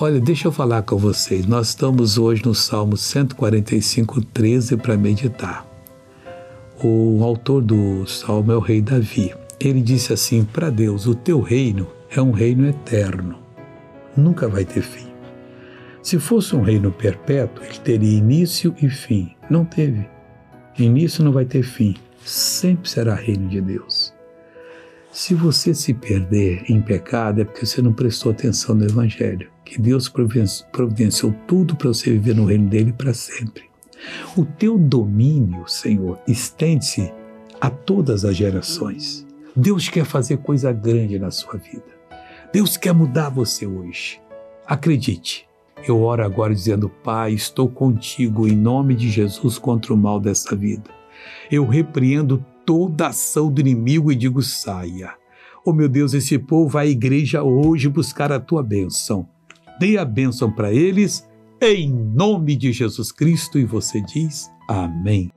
Olha, deixa eu falar com vocês. Nós estamos hoje no Salmo 145, 13 para meditar. O autor do Salmo é o rei Davi. Ele disse assim: Para Deus, o teu reino é um reino eterno, nunca vai ter fim. Se fosse um reino perpétuo, ele teria início e fim. Não teve. Início não vai ter fim. Sempre será reino de Deus. Se você se perder em pecado, é porque você não prestou atenção no Evangelho, que Deus providenciou tudo para você viver no reino dele para sempre. O teu domínio, Senhor, estende-se a todas as gerações. Deus quer fazer coisa grande na sua vida. Deus quer mudar você hoje. Acredite. Eu oro agora dizendo: Pai, estou contigo em nome de Jesus contra o mal dessa vida. Eu repreendo toda ação do inimigo e digo: saia. Oh meu Deus, esse povo vai à igreja hoje buscar a tua bênção. Dê a bênção para eles, em nome de Jesus Cristo, e você diz: Amém.